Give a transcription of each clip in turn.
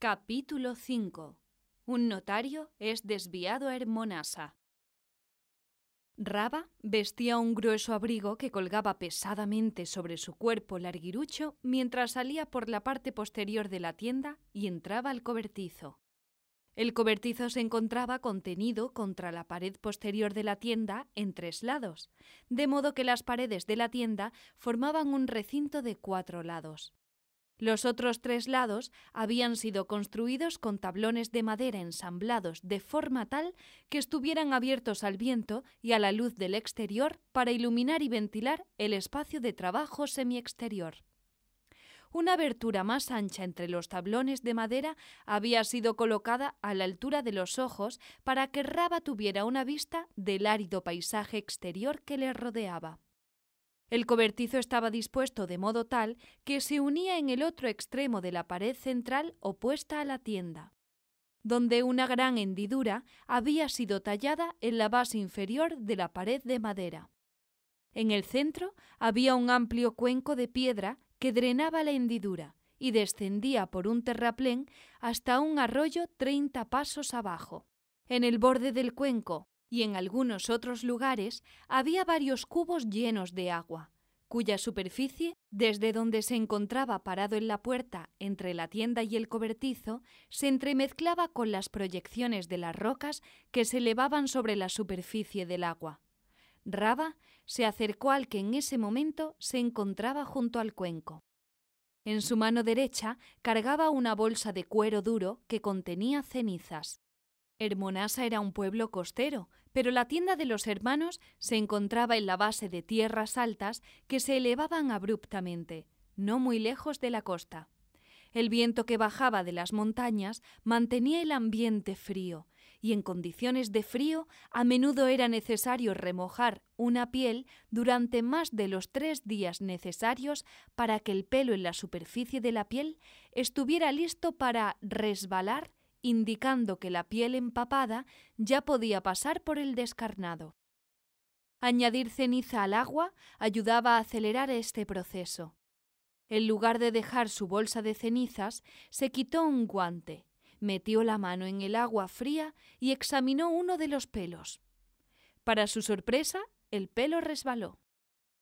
Capítulo 5. Un notario es desviado a Hermonasa. Raba vestía un grueso abrigo que colgaba pesadamente sobre su cuerpo larguirucho mientras salía por la parte posterior de la tienda y entraba al cobertizo. El cobertizo se encontraba contenido contra la pared posterior de la tienda en tres lados, de modo que las paredes de la tienda formaban un recinto de cuatro lados. Los otros tres lados habían sido construidos con tablones de madera ensamblados de forma tal que estuvieran abiertos al viento y a la luz del exterior para iluminar y ventilar el espacio de trabajo semiexterior. Una abertura más ancha entre los tablones de madera había sido colocada a la altura de los ojos para que Raba tuviera una vista del árido paisaje exterior que le rodeaba. El cobertizo estaba dispuesto de modo tal que se unía en el otro extremo de la pared central opuesta a la tienda, donde una gran hendidura había sido tallada en la base inferior de la pared de madera. En el centro había un amplio cuenco de piedra que drenaba la hendidura y descendía por un terraplén hasta un arroyo treinta pasos abajo. En el borde del cuenco, y en algunos otros lugares había varios cubos llenos de agua, cuya superficie, desde donde se encontraba parado en la puerta entre la tienda y el cobertizo, se entremezclaba con las proyecciones de las rocas que se elevaban sobre la superficie del agua. Raba se acercó al que en ese momento se encontraba junto al cuenco. En su mano derecha cargaba una bolsa de cuero duro que contenía cenizas. Hermonasa era un pueblo costero, pero la tienda de los hermanos se encontraba en la base de tierras altas que se elevaban abruptamente, no muy lejos de la costa. El viento que bajaba de las montañas mantenía el ambiente frío, y en condiciones de frío a menudo era necesario remojar una piel durante más de los tres días necesarios para que el pelo en la superficie de la piel estuviera listo para resbalar indicando que la piel empapada ya podía pasar por el descarnado. Añadir ceniza al agua ayudaba a acelerar este proceso. En lugar de dejar su bolsa de cenizas, se quitó un guante, metió la mano en el agua fría y examinó uno de los pelos. Para su sorpresa, el pelo resbaló.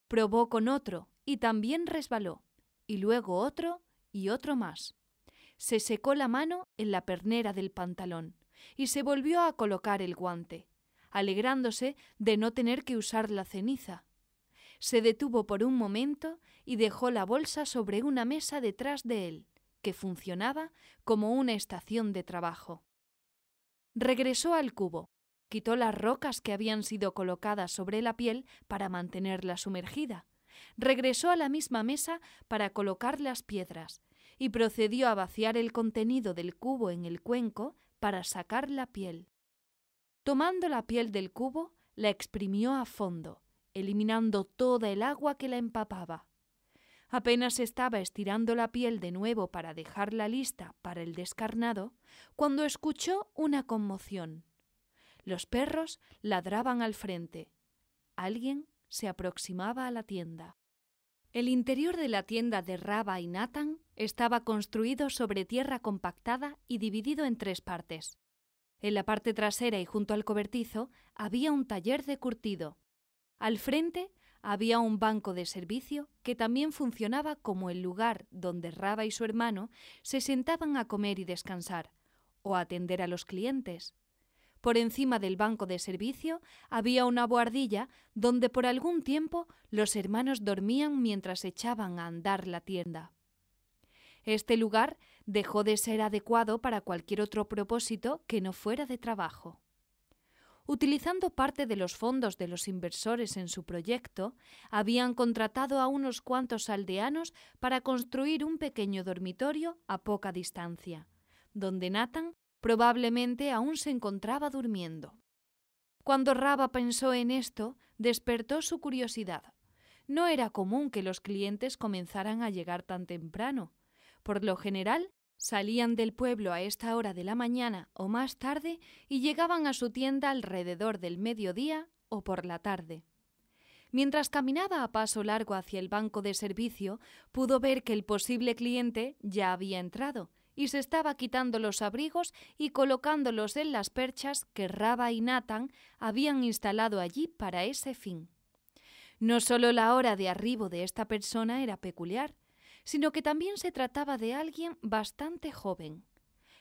Probó con otro y también resbaló, y luego otro y otro más se secó la mano en la pernera del pantalón y se volvió a colocar el guante, alegrándose de no tener que usar la ceniza. Se detuvo por un momento y dejó la bolsa sobre una mesa detrás de él, que funcionaba como una estación de trabajo. Regresó al cubo, quitó las rocas que habían sido colocadas sobre la piel para mantenerla sumergida, regresó a la misma mesa para colocar las piedras y procedió a vaciar el contenido del cubo en el cuenco para sacar la piel. Tomando la piel del cubo, la exprimió a fondo, eliminando toda el agua que la empapaba. Apenas estaba estirando la piel de nuevo para dejarla lista para el descarnado, cuando escuchó una conmoción. Los perros ladraban al frente. Alguien se aproximaba a la tienda. El interior de la tienda de Raba y Nathan estaba construido sobre tierra compactada y dividido en tres partes. En la parte trasera y junto al cobertizo había un taller de curtido. Al frente había un banco de servicio que también funcionaba como el lugar donde Raba y su hermano se sentaban a comer y descansar, o a atender a los clientes. Por encima del banco de servicio había una boardilla donde por algún tiempo los hermanos dormían mientras echaban a andar la tienda. Este lugar dejó de ser adecuado para cualquier otro propósito que no fuera de trabajo. Utilizando parte de los fondos de los inversores en su proyecto, habían contratado a unos cuantos aldeanos para construir un pequeño dormitorio a poca distancia, donde Nathan Probablemente aún se encontraba durmiendo. Cuando Raba pensó en esto, despertó su curiosidad. No era común que los clientes comenzaran a llegar tan temprano. Por lo general, salían del pueblo a esta hora de la mañana o más tarde y llegaban a su tienda alrededor del mediodía o por la tarde. Mientras caminaba a paso largo hacia el banco de servicio, pudo ver que el posible cliente ya había entrado y se estaba quitando los abrigos y colocándolos en las perchas que Raba y Nathan habían instalado allí para ese fin. No solo la hora de arribo de esta persona era peculiar, sino que también se trataba de alguien bastante joven.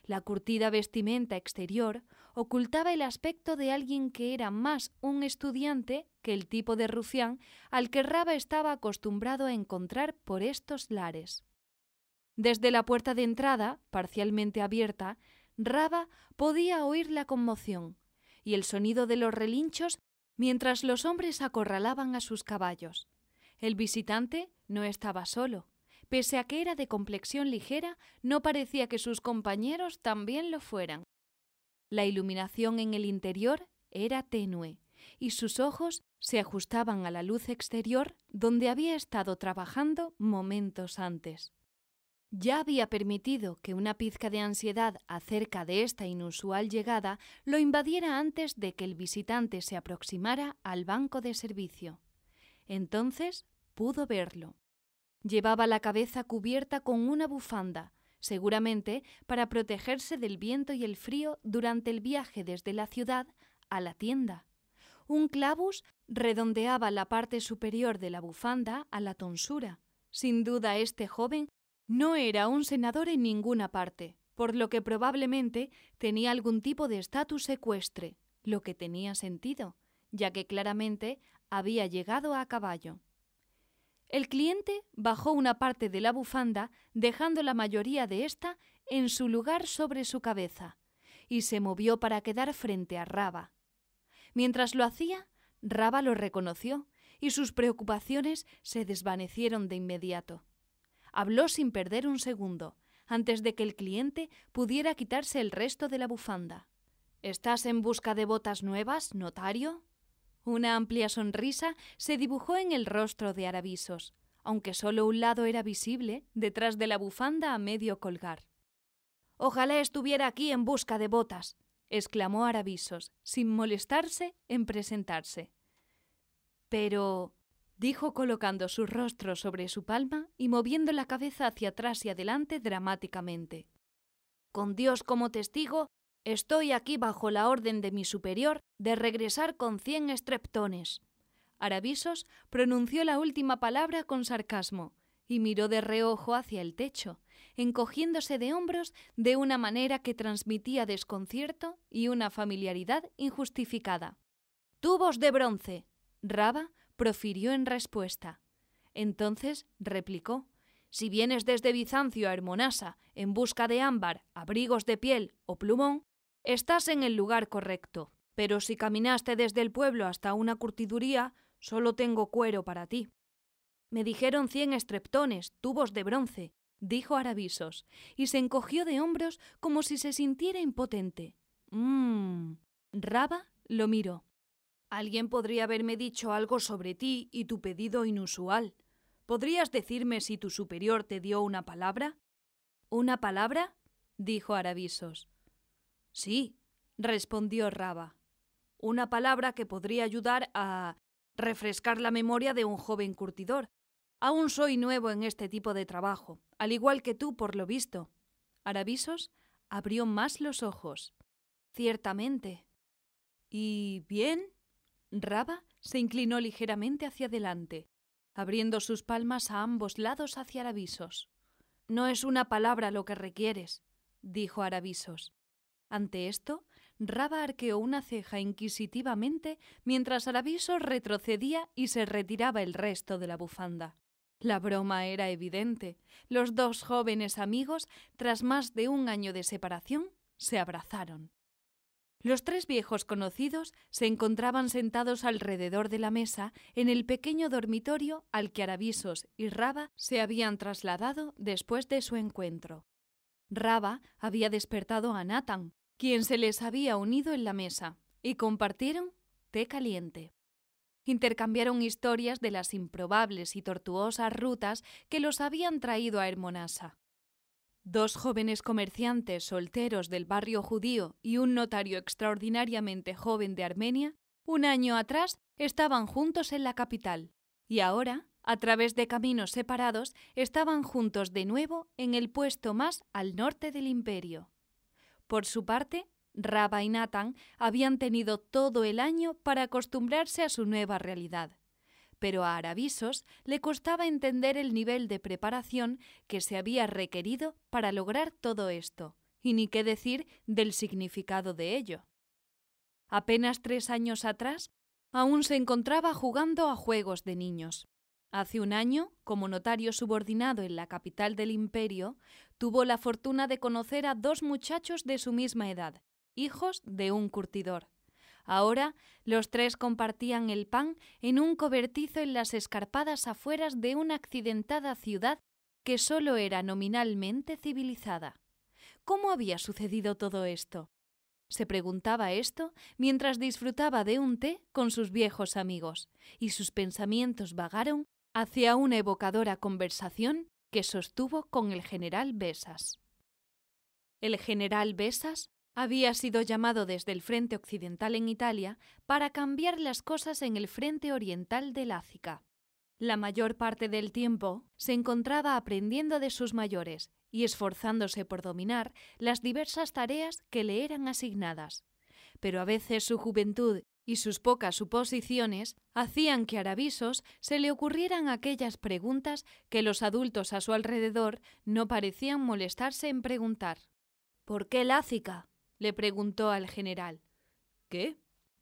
La curtida vestimenta exterior ocultaba el aspecto de alguien que era más un estudiante que el tipo de rufián al que Raba estaba acostumbrado a encontrar por estos lares. Desde la puerta de entrada, parcialmente abierta, Raba podía oír la conmoción y el sonido de los relinchos mientras los hombres acorralaban a sus caballos. El visitante no estaba solo. Pese a que era de complexión ligera, no parecía que sus compañeros también lo fueran. La iluminación en el interior era tenue, y sus ojos se ajustaban a la luz exterior donde había estado trabajando momentos antes. Ya había permitido que una pizca de ansiedad acerca de esta inusual llegada lo invadiera antes de que el visitante se aproximara al banco de servicio. Entonces pudo verlo. Llevaba la cabeza cubierta con una bufanda, seguramente para protegerse del viento y el frío durante el viaje desde la ciudad a la tienda. Un clavus redondeaba la parte superior de la bufanda a la tonsura. Sin duda este joven no era un senador en ninguna parte, por lo que probablemente tenía algún tipo de estatus ecuestre, lo que tenía sentido, ya que claramente había llegado a caballo. El cliente bajó una parte de la bufanda, dejando la mayoría de ésta en su lugar sobre su cabeza, y se movió para quedar frente a Raba. Mientras lo hacía, Raba lo reconoció, y sus preocupaciones se desvanecieron de inmediato. Habló sin perder un segundo, antes de que el cliente pudiera quitarse el resto de la bufanda. ¿Estás en busca de botas nuevas, notario? Una amplia sonrisa se dibujó en el rostro de Aravisos, aunque solo un lado era visible detrás de la bufanda a medio colgar. Ojalá estuviera aquí en busca de botas, exclamó Aravisos, sin molestarse en presentarse. Pero dijo colocando su rostro sobre su palma y moviendo la cabeza hacia atrás y adelante dramáticamente. Con Dios como testigo, Estoy aquí bajo la orden de mi superior de regresar con cien estreptones. Aravisos pronunció la última palabra con sarcasmo y miró de reojo hacia el techo, encogiéndose de hombros de una manera que transmitía desconcierto y una familiaridad injustificada. Tubos de bronce. Raba profirió en respuesta. Entonces replicó Si vienes desde Bizancio a Hermonasa en busca de ámbar, abrigos de piel o plumón, Estás en el lugar correcto, pero si caminaste desde el pueblo hasta una curtiduría, solo tengo cuero para ti. Me dijeron cien estreptones, tubos de bronce, dijo Aravisos, y se encogió de hombros como si se sintiera impotente. Mmm. Raba lo miró. Alguien podría haberme dicho algo sobre ti y tu pedido inusual. ¿Podrías decirme si tu superior te dio una palabra? ¿Una palabra? dijo Aravisos. Sí, respondió Raba. Una palabra que podría ayudar a refrescar la memoria de un joven curtidor. Aún soy nuevo en este tipo de trabajo, al igual que tú, por lo visto. Aravisos abrió más los ojos. Ciertamente. ¿Y bien? Raba se inclinó ligeramente hacia adelante, abriendo sus palmas a ambos lados hacia Aravisos. No es una palabra lo que requieres, dijo Aravisos. Ante esto, Raba arqueó una ceja inquisitivamente mientras Araviso retrocedía y se retiraba el resto de la bufanda. La broma era evidente. Los dos jóvenes amigos, tras más de un año de separación, se abrazaron. Los tres viejos conocidos se encontraban sentados alrededor de la mesa en el pequeño dormitorio al que Aravisos y Raba se habían trasladado después de su encuentro. Raba había despertado a Nathan, quien se les había unido en la mesa, y compartieron té caliente. Intercambiaron historias de las improbables y tortuosas rutas que los habían traído a Hermonasa. Dos jóvenes comerciantes solteros del barrio judío y un notario extraordinariamente joven de Armenia, un año atrás estaban juntos en la capital, y ahora a través de caminos separados, estaban juntos de nuevo en el puesto más al norte del imperio. Por su parte, Raba y Nathan habían tenido todo el año para acostumbrarse a su nueva realidad. Pero a Aravisos le costaba entender el nivel de preparación que se había requerido para lograr todo esto, y ni qué decir del significado de ello. Apenas tres años atrás, aún se encontraba jugando a juegos de niños. Hace un año, como notario subordinado en la capital del imperio, tuvo la fortuna de conocer a dos muchachos de su misma edad, hijos de un curtidor. Ahora los tres compartían el pan en un cobertizo en las escarpadas afueras de una accidentada ciudad que sólo era nominalmente civilizada. ¿Cómo había sucedido todo esto? Se preguntaba esto mientras disfrutaba de un té con sus viejos amigos, y sus pensamientos vagaron hacia una evocadora conversación que sostuvo con el general Besas. El general Besas había sido llamado desde el frente occidental en Italia para cambiar las cosas en el frente oriental de Lácica. La mayor parte del tiempo se encontraba aprendiendo de sus mayores y esforzándose por dominar las diversas tareas que le eran asignadas. Pero a veces su juventud y sus pocas suposiciones hacían que a Aravisos se le ocurrieran aquellas preguntas que los adultos a su alrededor no parecían molestarse en preguntar. ¿Por qué Lácica? Le preguntó al general. ¿Qué?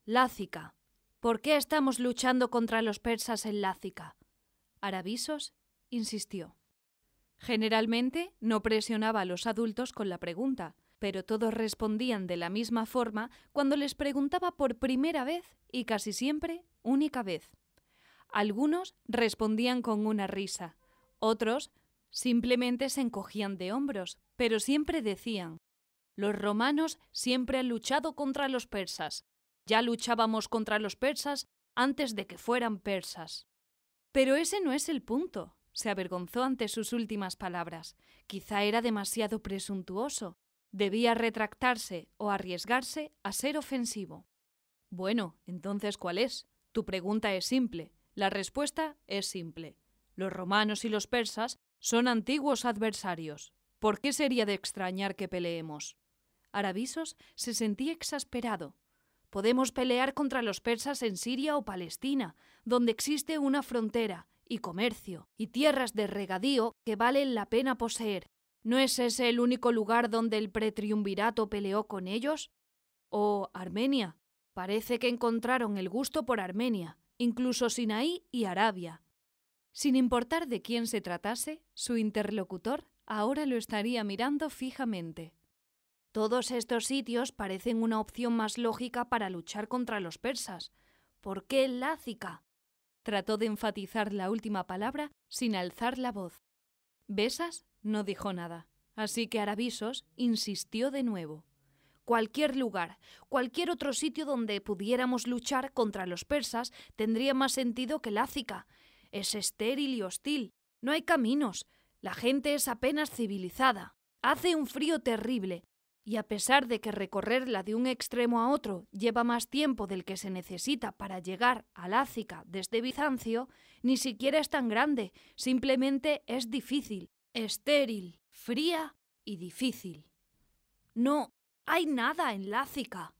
Lácica. ¿Por qué estamos luchando contra los persas en Lácica? Aravisos insistió. Generalmente no presionaba a los adultos con la pregunta, pero todos respondían de la misma forma cuando les preguntaba por primera vez y casi siempre única vez. Algunos respondían con una risa, otros simplemente se encogían de hombros, pero siempre decían los romanos siempre han luchado contra los persas. Ya luchábamos contra los persas antes de que fueran persas. Pero ese no es el punto. Se avergonzó ante sus últimas palabras. Quizá era demasiado presuntuoso. Debía retractarse o arriesgarse a ser ofensivo. Bueno, entonces ¿cuál es? Tu pregunta es simple. La respuesta es simple. Los romanos y los persas son antiguos adversarios. ¿Por qué sería de extrañar que peleemos? Aravisos se sentía exasperado. Podemos pelear contra los persas en Siria o Palestina, donde existe una frontera y comercio y tierras de regadío que valen la pena poseer. ¿No es ese el único lugar donde el pretriunvirato peleó con ellos? ¿O Armenia? Parece que encontraron el gusto por Armenia, incluso Sinaí y Arabia. Sin importar de quién se tratase, su interlocutor ahora lo estaría mirando fijamente. Todos estos sitios parecen una opción más lógica para luchar contra los persas. ¿Por qué Lácica? Trató de enfatizar la última palabra sin alzar la voz. Besas no dijo nada, así que Aravisos insistió de nuevo. Cualquier lugar, cualquier otro sitio donde pudiéramos luchar contra los persas tendría más sentido que Lácica. Es estéril y hostil. No hay caminos. La gente es apenas civilizada. Hace un frío terrible y a pesar de que recorrerla de un extremo a otro lleva más tiempo del que se necesita para llegar a Lácica desde Bizancio, ni siquiera es tan grande, simplemente es difícil, estéril, fría y difícil. No hay nada en Lácica.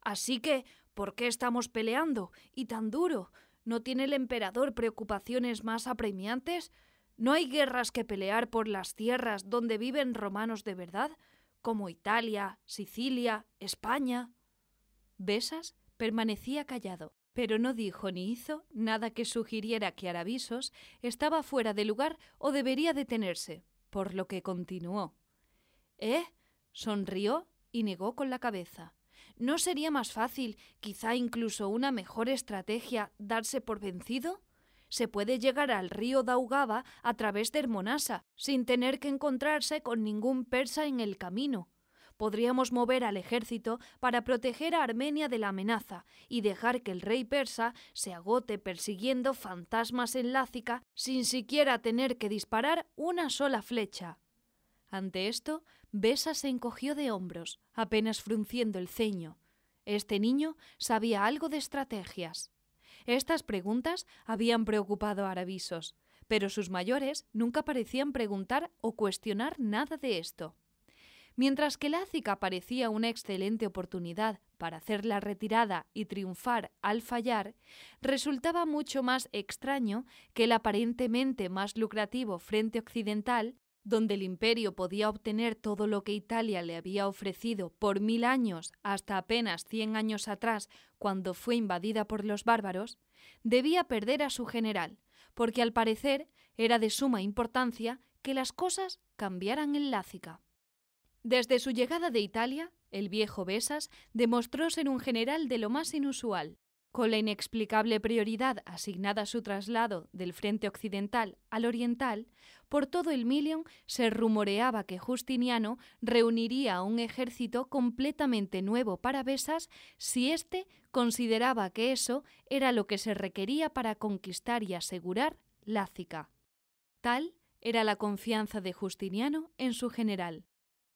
Así que, ¿por qué estamos peleando? Y tan duro. ¿No tiene el emperador preocupaciones más apremiantes? ¿No hay guerras que pelear por las tierras donde viven romanos de verdad? Como Italia, Sicilia, España. Besas permanecía callado, pero no dijo ni hizo nada que sugiriera que Aravisos estaba fuera de lugar o debería detenerse, por lo que continuó. ¿Eh? sonrió y negó con la cabeza. ¿No sería más fácil, quizá incluso una mejor estrategia, darse por vencido? Se puede llegar al río Daugava a través de Hermonasa, sin tener que encontrarse con ningún persa en el camino. Podríamos mover al ejército para proteger a Armenia de la amenaza y dejar que el rey persa se agote persiguiendo fantasmas en Lácica sin siquiera tener que disparar una sola flecha. Ante esto, Besa se encogió de hombros, apenas frunciendo el ceño. Este niño sabía algo de estrategias. Estas preguntas habían preocupado a Aravisos, pero sus mayores nunca parecían preguntar o cuestionar nada de esto. Mientras que Lácica parecía una excelente oportunidad para hacer la retirada y triunfar al fallar, resultaba mucho más extraño que el aparentemente más lucrativo frente occidental, donde el imperio podía obtener todo lo que Italia le había ofrecido por mil años hasta apenas cien años atrás, cuando fue invadida por los bárbaros, debía perder a su general, porque al parecer era de suma importancia que las cosas cambiaran en Lácica. Desde su llegada de Italia, el viejo Besas demostró ser un general de lo más inusual. Con la inexplicable prioridad asignada a su traslado del frente occidental al oriental, por todo el Milion se rumoreaba que Justiniano reuniría un ejército completamente nuevo para Besas si éste consideraba que eso era lo que se requería para conquistar y asegurar Lácica. Tal era la confianza de Justiniano en su general.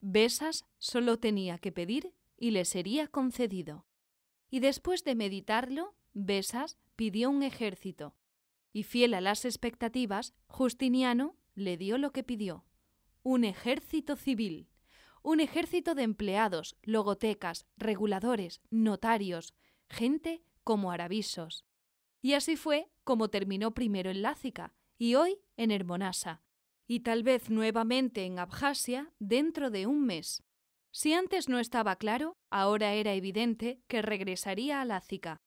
Besas solo tenía que pedir y le sería concedido. Y después de meditarlo, Besas pidió un ejército. Y fiel a las expectativas, Justiniano le dio lo que pidió. Un ejército civil. Un ejército de empleados, logotecas, reguladores, notarios, gente como aravisos. Y así fue como terminó primero en Lácica y hoy en Hermonasa, y tal vez nuevamente en Abjasia dentro de un mes. Si antes no estaba claro, ahora era evidente que regresaría a Lácica.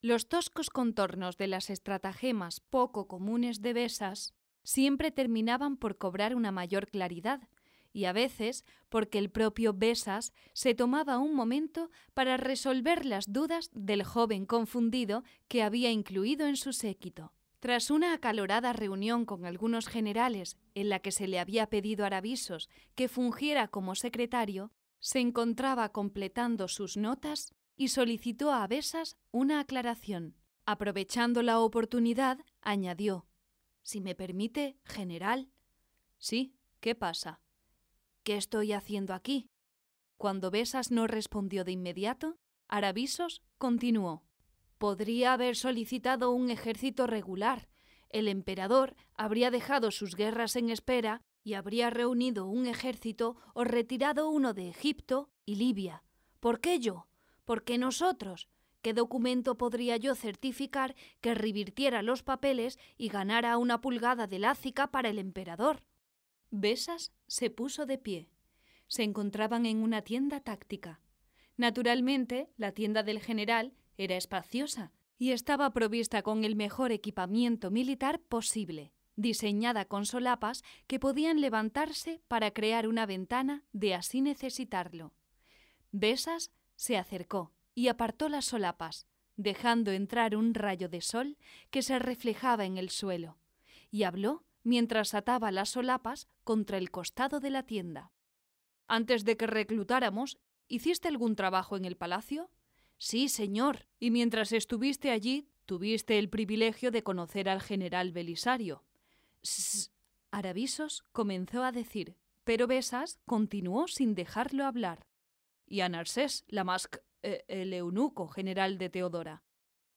Los toscos contornos de las estratagemas poco comunes de Besas siempre terminaban por cobrar una mayor claridad, y a veces porque el propio Besas se tomaba un momento para resolver las dudas del joven confundido que había incluido en su séquito. Tras una acalorada reunión con algunos generales en la que se le había pedido Aravisos que fungiera como secretario, se encontraba completando sus notas y solicitó a Besas una aclaración. Aprovechando la oportunidad, añadió Si me permite, general. Sí, ¿qué pasa? ¿Qué estoy haciendo aquí? Cuando Besas no respondió de inmediato, Aravisos continuó podría haber solicitado un ejército regular. El emperador habría dejado sus guerras en espera y habría reunido un ejército o retirado uno de Egipto y Libia. ¿Por qué yo? ¿Por qué nosotros? ¿Qué documento podría yo certificar que revirtiera los papeles y ganara una pulgada de lácica para el emperador? Besas se puso de pie. Se encontraban en una tienda táctica. Naturalmente, la tienda del general era espaciosa y estaba provista con el mejor equipamiento militar posible, diseñada con solapas que podían levantarse para crear una ventana de así necesitarlo. Besas se acercó y apartó las solapas, dejando entrar un rayo de sol que se reflejaba en el suelo, y habló mientras ataba las solapas contra el costado de la tienda. Antes de que reclutáramos, ¿hiciste algún trabajo en el palacio? Sí, señor. Y mientras estuviste allí, tuviste el privilegio de conocer al general Belisario. Sss. Aravisos comenzó a decir, pero Besas continuó sin dejarlo hablar. Y a Narsés, la más eh, el eunuco general de Teodora.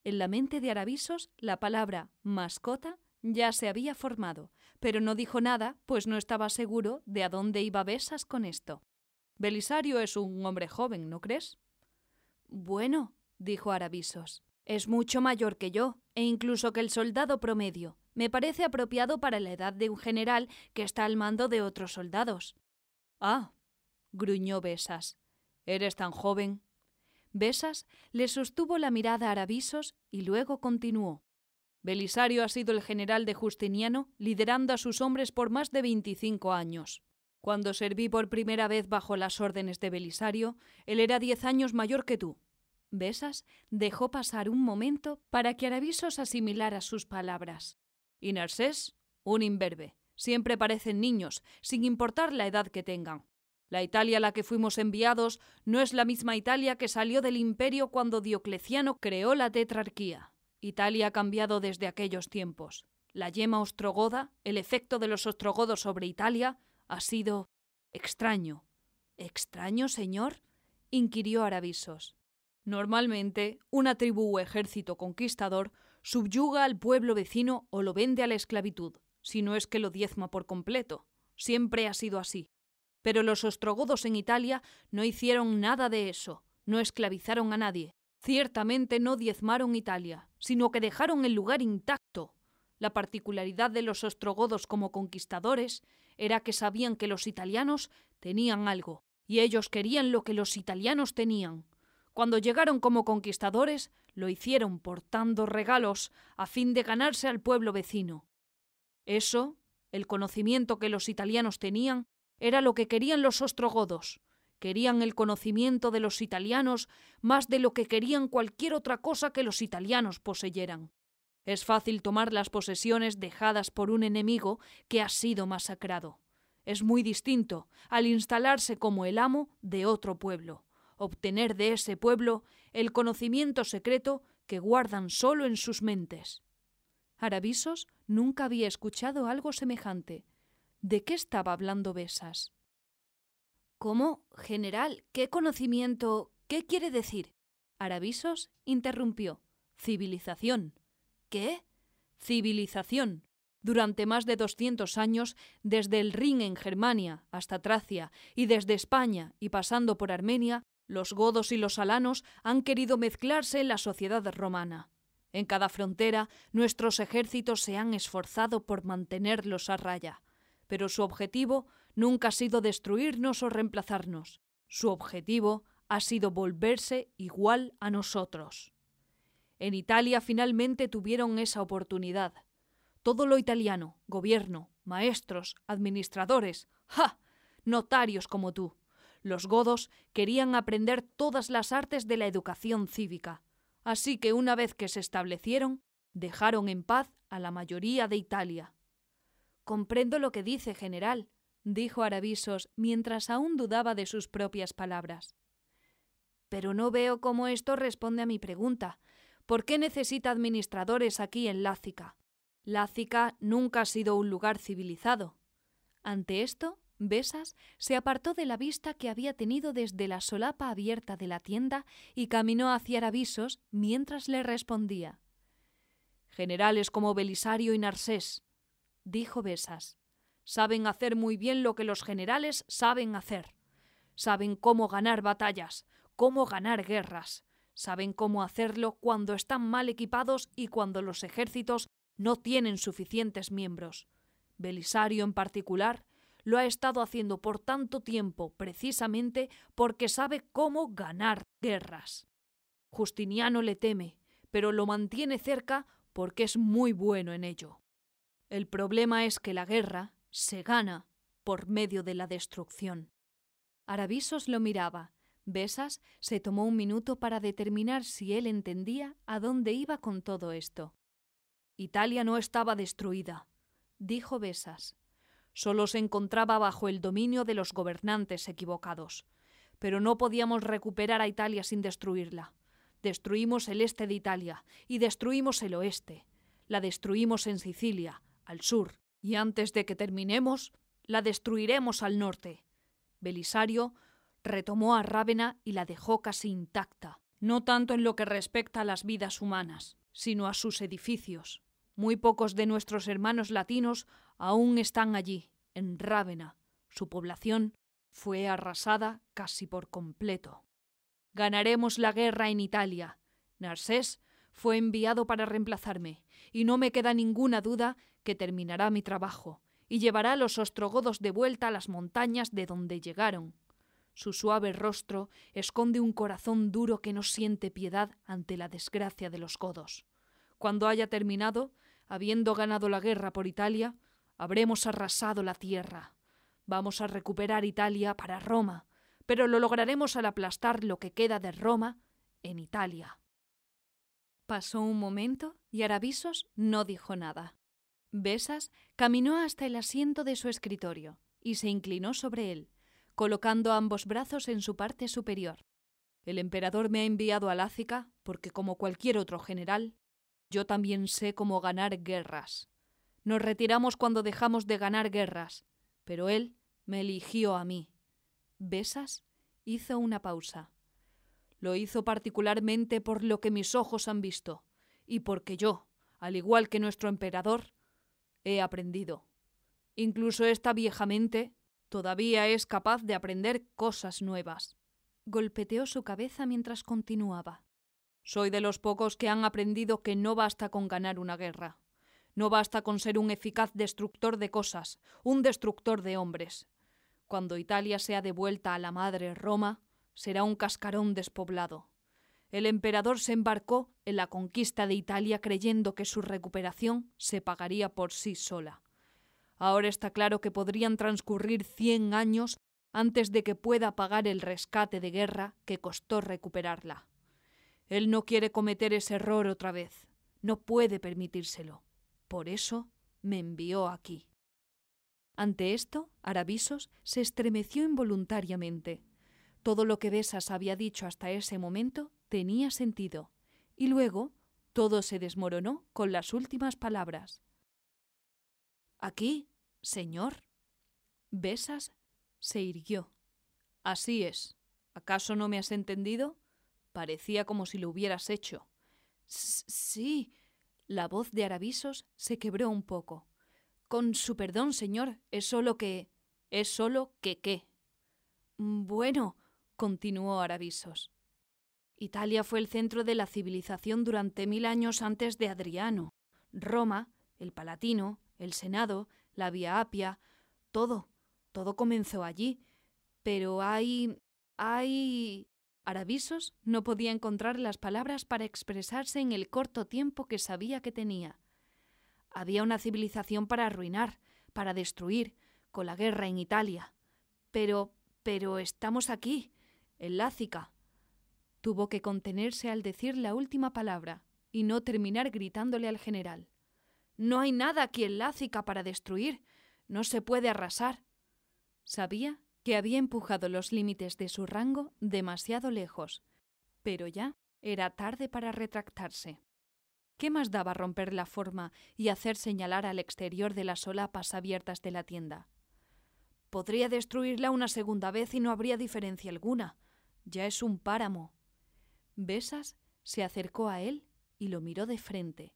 En la mente de Aravisos, la palabra mascota ya se había formado, pero no dijo nada, pues no estaba seguro de a dónde iba Besas con esto. Belisario es un hombre joven, ¿no crees? Bueno, dijo Aravisos, es mucho mayor que yo, e incluso que el soldado promedio. Me parece apropiado para la edad de un general que está al mando de otros soldados. Ah, gruñó Besas. ¿Eres tan joven? Besas le sostuvo la mirada a Aravisos y luego continuó. Belisario ha sido el general de Justiniano, liderando a sus hombres por más de veinticinco años. Cuando serví por primera vez bajo las órdenes de Belisario, él era diez años mayor que tú. Besas dejó pasar un momento para que Aravisos asimilara sus palabras. Y Narsés, un imberbe. Siempre parecen niños, sin importar la edad que tengan. La Italia a la que fuimos enviados no es la misma Italia que salió del imperio cuando Diocleciano creó la tetrarquía. Italia ha cambiado desde aquellos tiempos. La yema ostrogoda, el efecto de los ostrogodos sobre Italia, ha sido extraño. ¿Extraño, señor? inquirió Aravisos. Normalmente, una tribu o ejército conquistador subyuga al pueblo vecino o lo vende a la esclavitud, si no es que lo diezma por completo. Siempre ha sido así. Pero los ostrogodos en Italia no hicieron nada de eso, no esclavizaron a nadie. Ciertamente no diezmaron Italia, sino que dejaron el lugar intacto. La particularidad de los ostrogodos como conquistadores era que sabían que los italianos tenían algo, y ellos querían lo que los italianos tenían. Cuando llegaron como conquistadores, lo hicieron portando regalos a fin de ganarse al pueblo vecino. Eso, el conocimiento que los italianos tenían, era lo que querían los ostrogodos. Querían el conocimiento de los italianos más de lo que querían cualquier otra cosa que los italianos poseyeran. Es fácil tomar las posesiones dejadas por un enemigo que ha sido masacrado. Es muy distinto al instalarse como el amo de otro pueblo, obtener de ese pueblo el conocimiento secreto que guardan solo en sus mentes. Aravisos nunca había escuchado algo semejante. ¿De qué estaba hablando Besas? ¿Cómo, general? ¿Qué conocimiento? ¿Qué quiere decir? Aravisos interrumpió. Civilización. ¿Qué? Civilización. Durante más de doscientos años, desde el Rin en Germania hasta Tracia y desde España y pasando por Armenia, los godos y los alanos han querido mezclarse en la sociedad romana. En cada frontera, nuestros ejércitos se han esforzado por mantenerlos a raya, pero su objetivo nunca ha sido destruirnos o reemplazarnos. Su objetivo ha sido volverse igual a nosotros. En Italia finalmente tuvieron esa oportunidad. Todo lo italiano, gobierno, maestros, administradores, ¡ja! notarios como tú. Los godos querían aprender todas las artes de la educación cívica, así que una vez que se establecieron, dejaron en paz a la mayoría de Italia. Comprendo lo que dice, general, dijo Aravisos mientras aún dudaba de sus propias palabras. Pero no veo cómo esto responde a mi pregunta. ¿Por qué necesita administradores aquí en Lácica? Lácica nunca ha sido un lugar civilizado. Ante esto, Besas se apartó de la vista que había tenido desde la solapa abierta de la tienda y caminó hacia Aravisos mientras le respondía. Generales como Belisario y Narsés, dijo Besas, saben hacer muy bien lo que los generales saben hacer. Saben cómo ganar batallas, cómo ganar guerras. Saben cómo hacerlo cuando están mal equipados y cuando los ejércitos no tienen suficientes miembros. Belisario en particular lo ha estado haciendo por tanto tiempo precisamente porque sabe cómo ganar guerras. Justiniano le teme, pero lo mantiene cerca porque es muy bueno en ello. El problema es que la guerra se gana por medio de la destrucción. Aravisos lo miraba. Besas se tomó un minuto para determinar si él entendía a dónde iba con todo esto. Italia no estaba destruida, dijo Besas solo se encontraba bajo el dominio de los gobernantes equivocados. Pero no podíamos recuperar a Italia sin destruirla. Destruimos el este de Italia y destruimos el oeste. La destruimos en Sicilia, al sur, y antes de que terminemos, la destruiremos al norte. Belisario retomó a Rávena y la dejó casi intacta, no tanto en lo que respecta a las vidas humanas, sino a sus edificios. Muy pocos de nuestros hermanos latinos aún están allí, en Rávena. Su población fue arrasada casi por completo. Ganaremos la guerra en Italia. Narsés fue enviado para reemplazarme, y no me queda ninguna duda que terminará mi trabajo y llevará a los ostrogodos de vuelta a las montañas de donde llegaron. Su suave rostro esconde un corazón duro que no siente piedad ante la desgracia de los godos. Cuando haya terminado, habiendo ganado la guerra por Italia, habremos arrasado la tierra. Vamos a recuperar Italia para Roma, pero lo lograremos al aplastar lo que queda de Roma en Italia. Pasó un momento y Aravisos no dijo nada. Besas caminó hasta el asiento de su escritorio y se inclinó sobre él, colocando ambos brazos en su parte superior. El emperador me ha enviado a Lácica porque, como cualquier otro general, yo también sé cómo ganar guerras. Nos retiramos cuando dejamos de ganar guerras, pero él me eligió a mí. ¿Besas? Hizo una pausa. Lo hizo particularmente por lo que mis ojos han visto, y porque yo, al igual que nuestro emperador, he aprendido. Incluso esta vieja mente todavía es capaz de aprender cosas nuevas. Golpeteó su cabeza mientras continuaba. Soy de los pocos que han aprendido que no basta con ganar una guerra. No basta con ser un eficaz destructor de cosas, un destructor de hombres. Cuando Italia sea devuelta a la madre Roma, será un cascarón despoblado. El emperador se embarcó en la conquista de Italia creyendo que su recuperación se pagaría por sí sola. Ahora está claro que podrían transcurrir cien años antes de que pueda pagar el rescate de guerra que costó recuperarla. Él no quiere cometer ese error otra vez. No puede permitírselo. Por eso me envió aquí. Ante esto, Arabisos se estremeció involuntariamente. Todo lo que Besas había dicho hasta ese momento tenía sentido, y luego todo se desmoronó con las últimas palabras. Aquí, señor. Besas se irguió. Así es. ¿Acaso no me has entendido? Parecía como si lo hubieras hecho. Sí. La voz de Arabisos se quebró un poco. Con su perdón, señor, es solo que. es solo que qué. Bueno, continuó Arabisos. Italia fue el centro de la civilización durante mil años antes de Adriano. Roma, el Palatino, el Senado, la Vía Apia, todo, todo comenzó allí. Pero hay. hay. Arabisos no podía encontrar las palabras para expresarse en el corto tiempo que sabía que tenía. Había una civilización para arruinar, para destruir, con la guerra en Italia. Pero. pero estamos aquí, el Lácica. Tuvo que contenerse al decir la última palabra y no terminar gritándole al general. No hay nada aquí en Lácica para destruir. No se puede arrasar. Sabía que había empujado los límites de su rango demasiado lejos, pero ya era tarde para retractarse. ¿Qué más daba romper la forma y hacer señalar al exterior de las solapas abiertas de la tienda? Podría destruirla una segunda vez y no habría diferencia alguna. Ya es un páramo. Besas se acercó a él y lo miró de frente.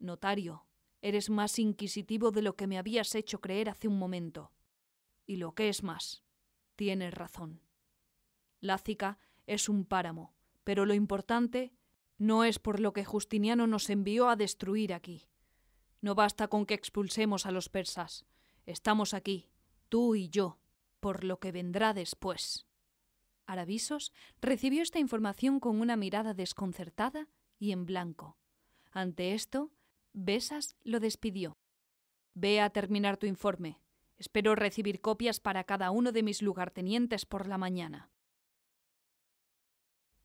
Notario, eres más inquisitivo de lo que me habías hecho creer hace un momento. Y lo que es más, tienes razón. Lácica es un páramo, pero lo importante no es por lo que Justiniano nos envió a destruir aquí. No basta con que expulsemos a los persas. Estamos aquí, tú y yo, por lo que vendrá después. Aravisos recibió esta información con una mirada desconcertada y en blanco. Ante esto, Besas lo despidió. Ve a terminar tu informe. Espero recibir copias para cada uno de mis lugartenientes por la mañana.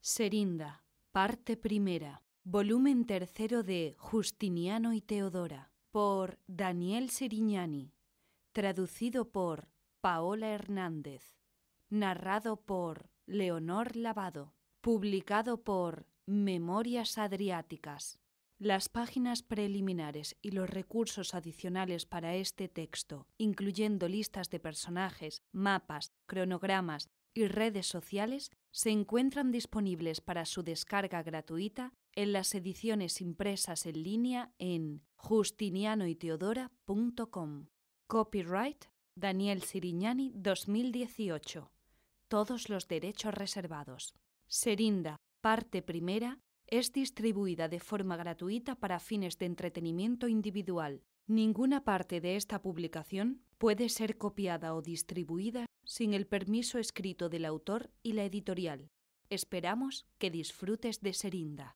Serinda, parte primera, volumen tercero de Justiniano y Teodora, por Daniel Serignani, traducido por Paola Hernández, narrado por Leonor Lavado, publicado por Memorias Adriáticas. Las páginas preliminares y los recursos adicionales para este texto, incluyendo listas de personajes, mapas, cronogramas y redes sociales, se encuentran disponibles para su descarga gratuita en las ediciones impresas en línea en justinianoyteodora.com. Copyright Daniel Sirignani 2018 todos los derechos reservados. Serinda, parte primera, es distribuida de forma gratuita para fines de entretenimiento individual. Ninguna parte de esta publicación puede ser copiada o distribuida sin el permiso escrito del autor y la editorial. Esperamos que disfrutes de Serinda.